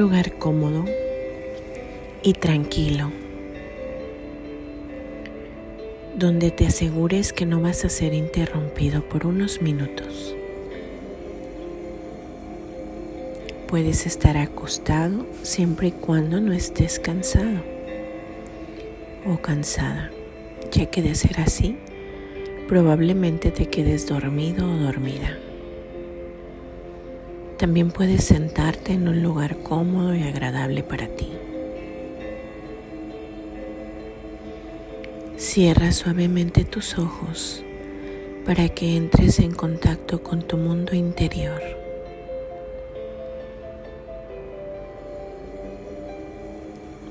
Lugar cómodo y tranquilo, donde te asegures que no vas a ser interrumpido por unos minutos. Puedes estar acostado siempre y cuando no estés cansado o cansada, ya que de ser así, probablemente te quedes dormido o dormida. También puedes sentarte en un lugar cómodo y agradable para ti. Cierra suavemente tus ojos para que entres en contacto con tu mundo interior.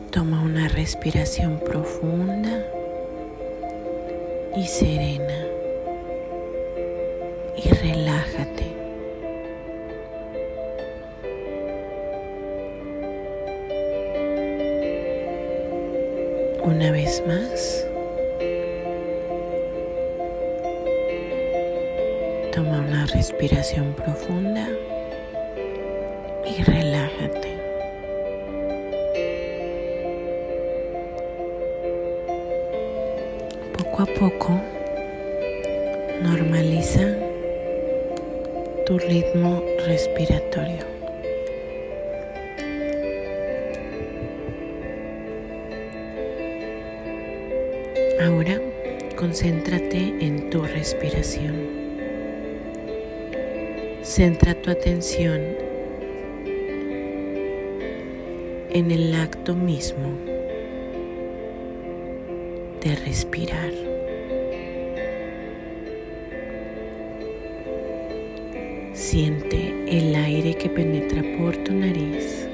Toma una respiración profunda y serena y relájate. Más. Toma una respiración profunda y relájate. Poco a poco normaliza tu ritmo respiratorio. Ahora concéntrate en tu respiración. Centra tu atención en el acto mismo de respirar. Siente el aire que penetra por tu nariz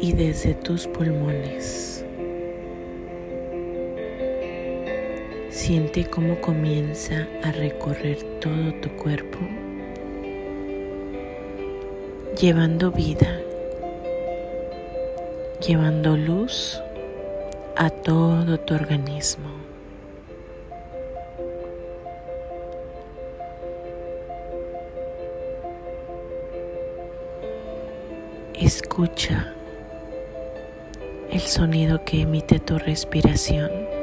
y desde tus pulmones. Siente cómo comienza a recorrer todo tu cuerpo, llevando vida, llevando luz a todo tu organismo. Escucha el sonido que emite tu respiración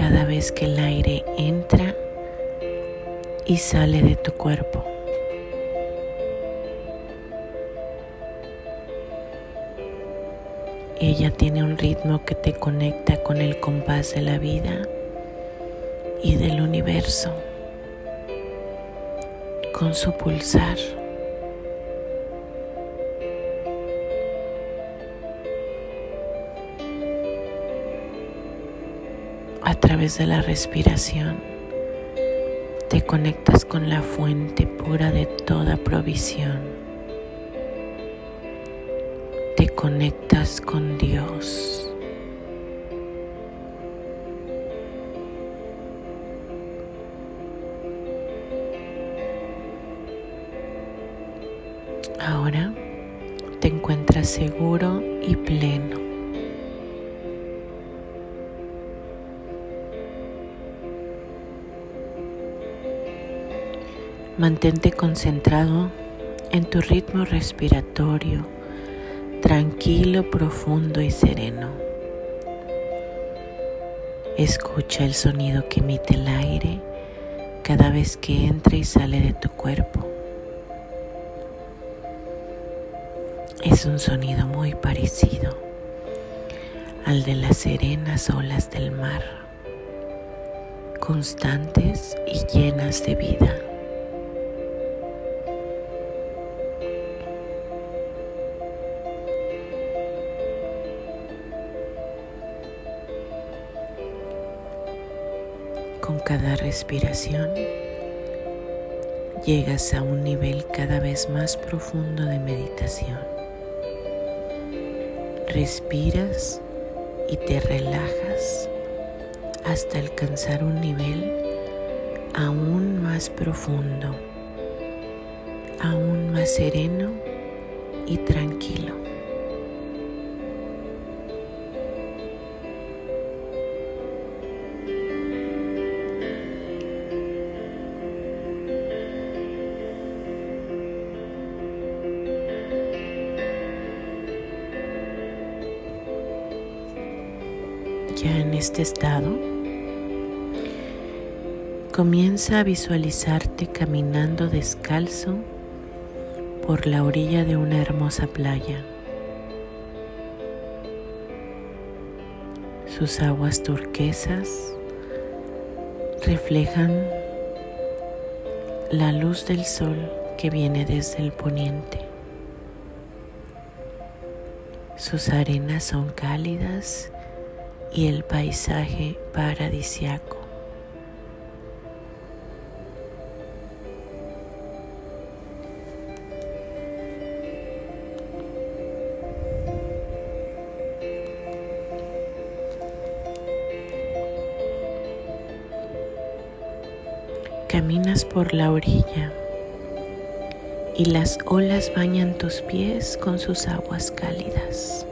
cada vez que el aire entra y sale de tu cuerpo. Ella tiene un ritmo que te conecta con el compás de la vida y del universo, con su pulsar. Través de la respiración te conectas con la fuente pura de toda provisión. Te conectas con Dios. Ahora te encuentras seguro y pleno. Mantente concentrado en tu ritmo respiratorio, tranquilo, profundo y sereno. Escucha el sonido que emite el aire cada vez que entra y sale de tu cuerpo. Es un sonido muy parecido al de las serenas olas del mar, constantes y llenas de vida. Cada respiración llegas a un nivel cada vez más profundo de meditación. Respiras y te relajas hasta alcanzar un nivel aún más profundo, aún más sereno y tranquilo. Estado, comienza a visualizarte caminando descalzo por la orilla de una hermosa playa. Sus aguas turquesas reflejan la luz del sol que viene desde el poniente. Sus arenas son cálidas y el paisaje paradisiaco. Caminas por la orilla y las olas bañan tus pies con sus aguas cálidas.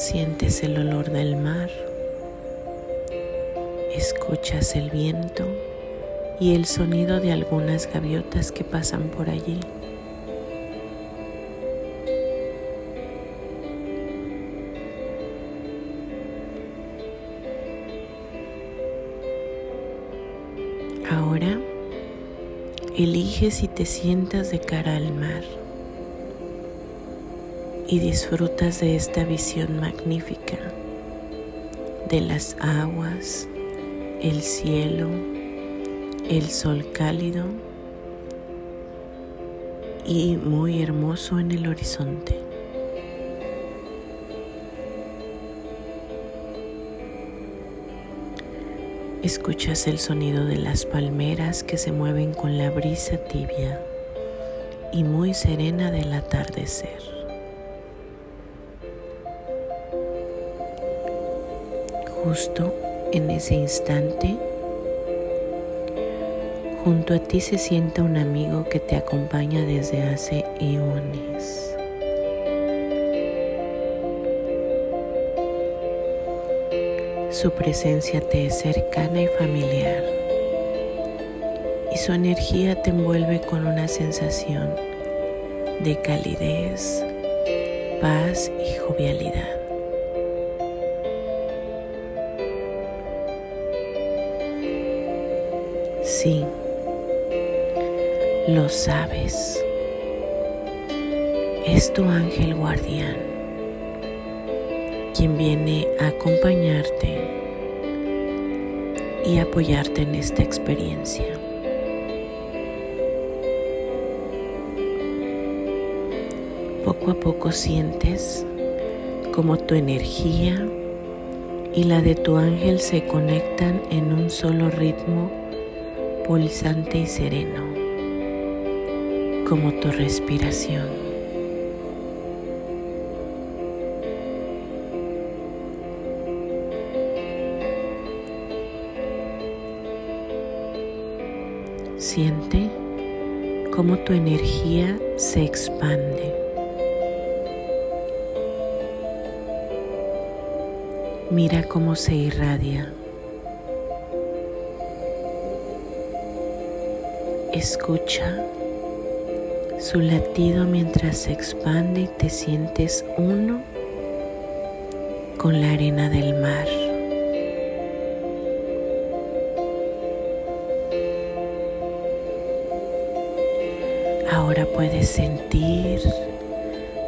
Sientes el olor del mar, escuchas el viento y el sonido de algunas gaviotas que pasan por allí. Ahora elige si te sientas de cara al mar y disfrutas de esta visión magnífica de las aguas, el cielo, el sol cálido y muy hermoso en el horizonte. Escuchas el sonido de las palmeras que se mueven con la brisa tibia y muy serena del atardecer. Justo en ese instante, junto a ti se sienta un amigo que te acompaña desde hace eones. Su presencia te es cercana y familiar y su energía te envuelve con una sensación de calidez, paz y jovialidad. Sí, lo sabes. Es tu ángel guardián quien viene a acompañarte y apoyarte en esta experiencia. Poco a poco sientes como tu energía y la de tu ángel se conectan en un solo ritmo pulsante y sereno, como tu respiración. Siente cómo tu energía se expande. Mira cómo se irradia. Escucha su latido mientras se expande y te sientes uno con la arena del mar. Ahora puedes sentir,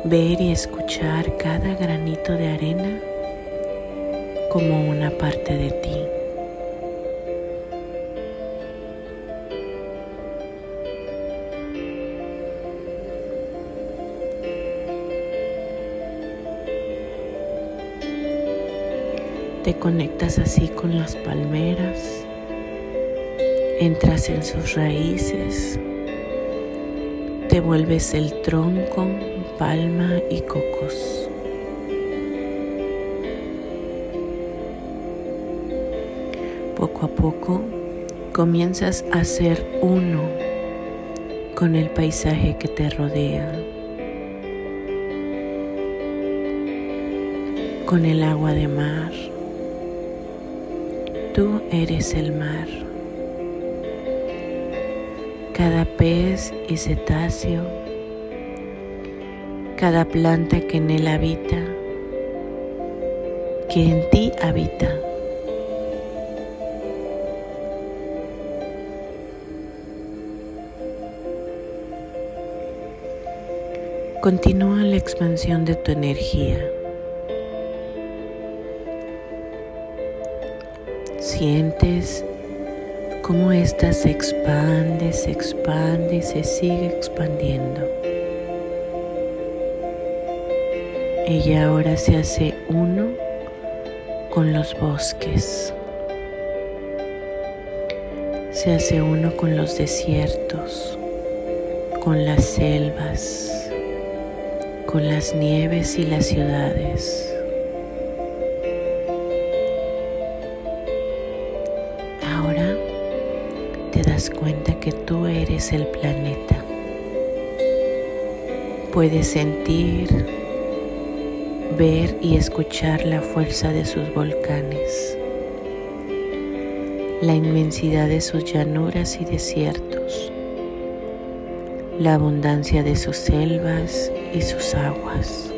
ver y escuchar cada granito de arena como una parte de ti. Te conectas así con las palmeras, entras en sus raíces, te vuelves el tronco, palma y cocos. Poco a poco comienzas a ser uno con el paisaje que te rodea, con el agua de mar. Tú eres el mar cada pez y cetáceo, cada planta que en él habita que en ti habita. Continúa la expansión de tu energía. Sientes cómo ésta se expande, se expande y se sigue expandiendo. Ella ahora se hace uno con los bosques. Se hace uno con los desiertos, con las selvas con las nieves y las ciudades. El planeta. Puedes sentir, ver y escuchar la fuerza de sus volcanes, la inmensidad de sus llanuras y desiertos la abundancia de sus selvas y sus aguas.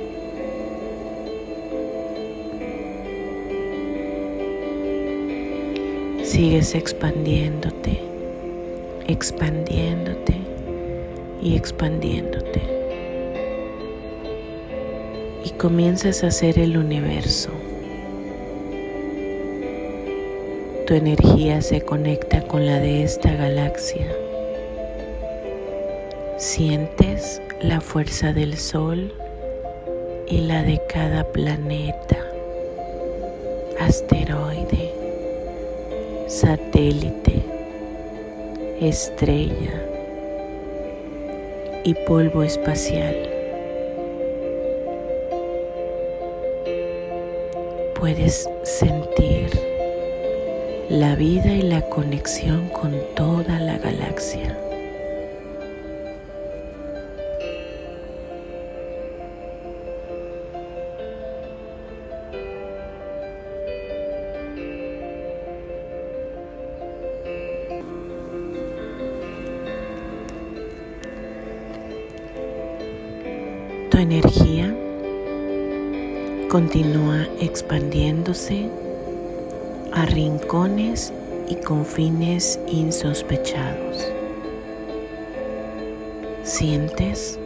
Sigues expandiéndote, expandiéndote y expandiéndote. Y comienzas a hacer el universo. Tu energía se conecta con la de esta galaxia Sientes la fuerza del Sol y la de cada planeta, asteroide, satélite, estrella y polvo espacial. Puedes sentir la vida y la conexión con toda la galaxia. Continúa expandiéndose a rincones y confines insospechados. Sientes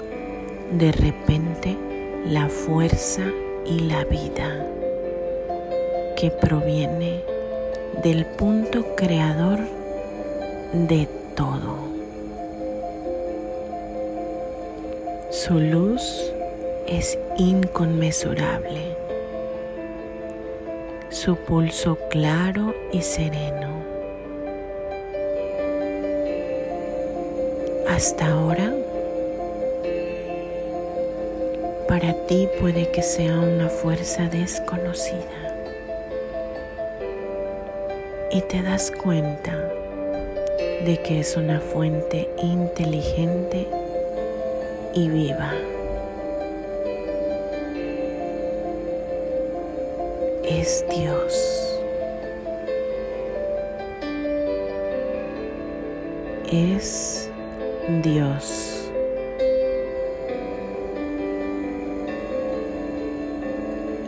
de repente la fuerza y la vida que proviene del punto creador de todo. Su luz es inconmensurable, su pulso claro y sereno. Hasta ahora, para ti puede que sea una fuerza desconocida y te das cuenta de que es una fuente inteligente y viva. Es Dios. Es Dios.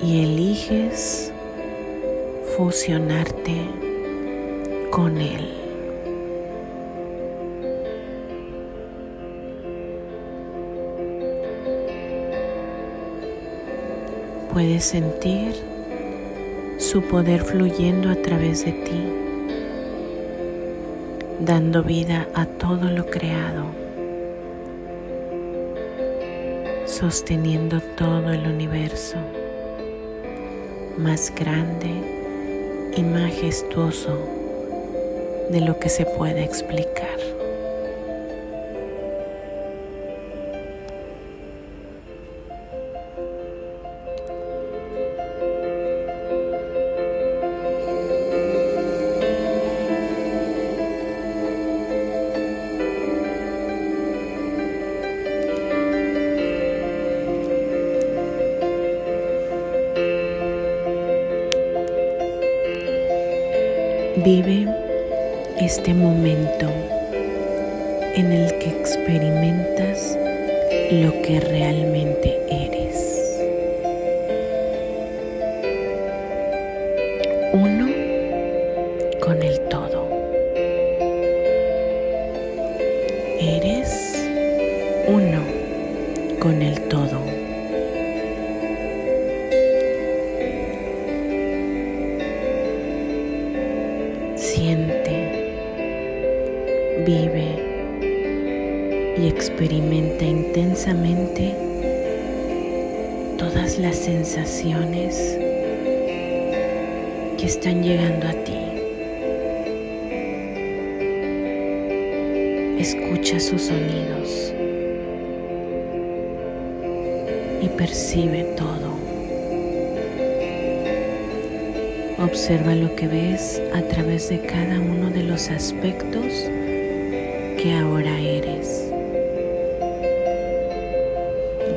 Y eliges fusionarte con Él. Puedes sentir su poder fluyendo a través de ti, dando vida a todo lo creado, sosteniendo todo el universo más grande y majestuoso de lo que se puede explicar. Vive este momento en el que experimentas lo que realmente eres. Experimenta intensamente todas las sensaciones que están llegando a ti. Escucha sus sonidos y percibe todo. Observa lo que ves a través de cada uno de los aspectos que ahora eres.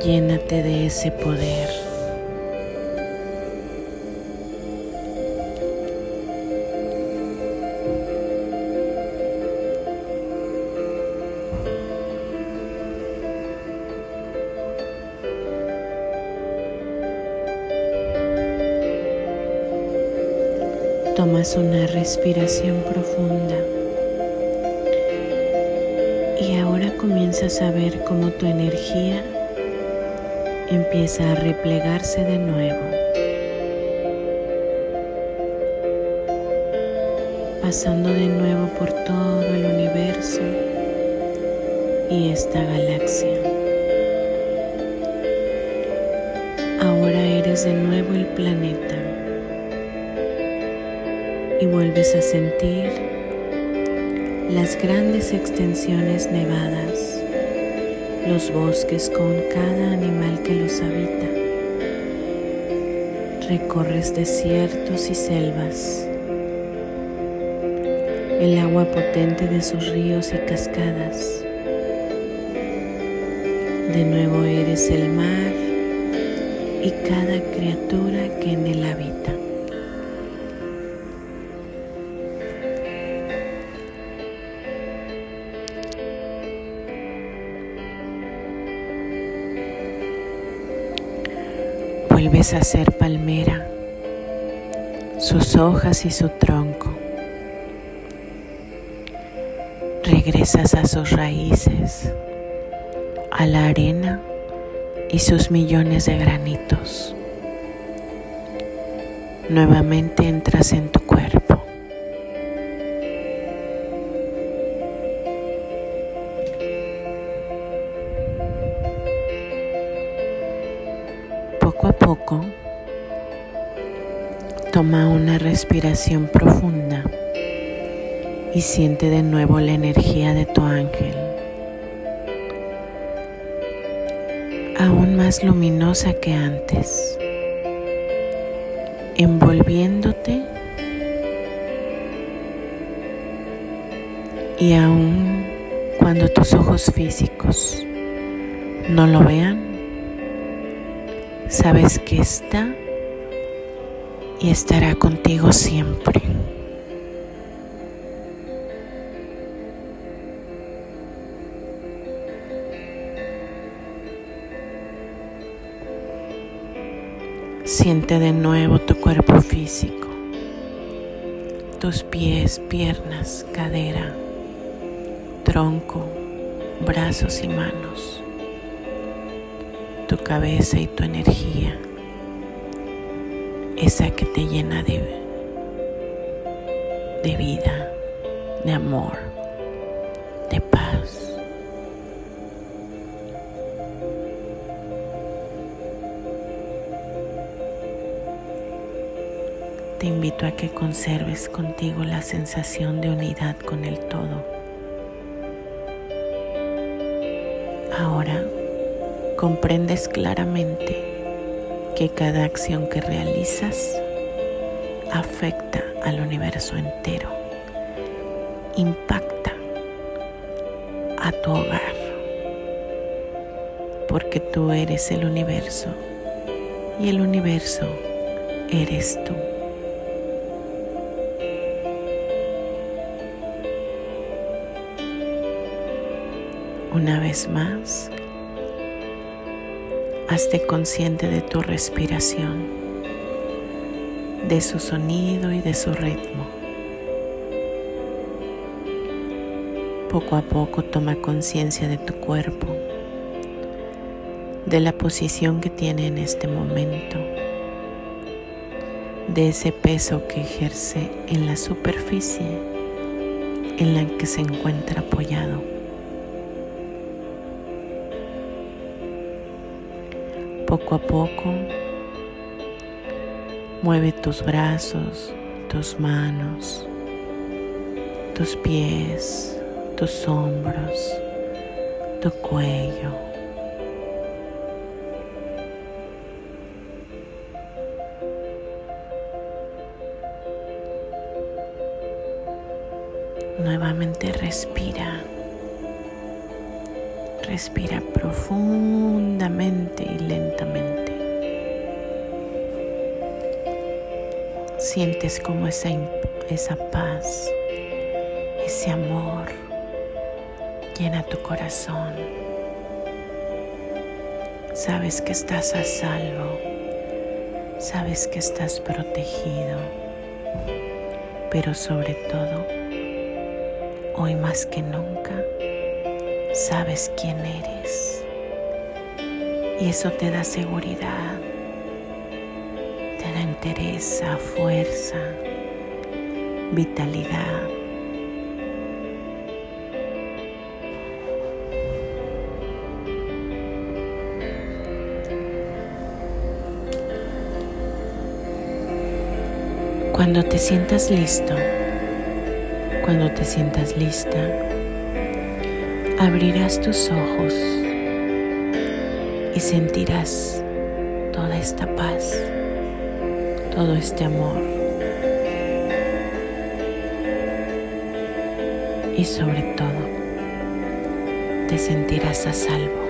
Llénate de ese poder. Tomas una respiración profunda y ahora comienzas a ver cómo tu energía empieza a replegarse de nuevo, pasando de nuevo por todo el universo y esta galaxia. Ahora eres de nuevo el planeta y vuelves a sentir las grandes extensiones nevadas, los bosques con cada animal que los habita. Recorres desiertos y selvas, el agua potente de sus ríos y cascadas. De nuevo eres el mar y cada criatura que en él habita. A ser palmera, sus hojas y su tronco. Regresas a sus raíces, a la arena y sus millones de granitos. Nuevamente entras en tu Poco. Toma una respiración profunda y siente de nuevo la energía de tu ángel, aún más luminosa que antes, envolviéndote y aún cuando tus ojos físicos no lo vean, sabes que está y estará contigo siempre. Siente de nuevo tu cuerpo físico, tus pies, piernas, cadera, tronco, brazos y manos tu cabeza y tu energía, esa que te llena de, de vida, de amor, de paz. Te invito a que conserves contigo la sensación de unidad con el todo. Comprendes claramente que cada acción que realizas afecta al universo entero, impacta a tu hogar, porque tú eres el universo y el universo eres tú. Una vez más, Hazte consciente de tu respiración. de su sonido y de su ritmo. Poco a poco toma conciencia de tu cuerpo, de la posición que tiene en este momento, de ese peso que ejerce en la superficie en la que se encuentra apoyado. Poco a poco mueve tus brazos, tus manos, tus pies, tus hombros, tu cuello. Nuevamente respira. Respira profundamente y lentamente. Sientes como esa, esa paz, ese amor llena tu corazón. Sabes que estás a salvo, sabes que estás protegido, pero sobre todo, hoy más que nunca, sabes quién eres. Y eso te da seguridad, te da entereza, fuerza, vitalidad. Cuando te sientas listo, cuando te sientas lista, abrirás tus ojos y sentirás toda esta paz, todo este amor y sobre todo te sentirás a salvo.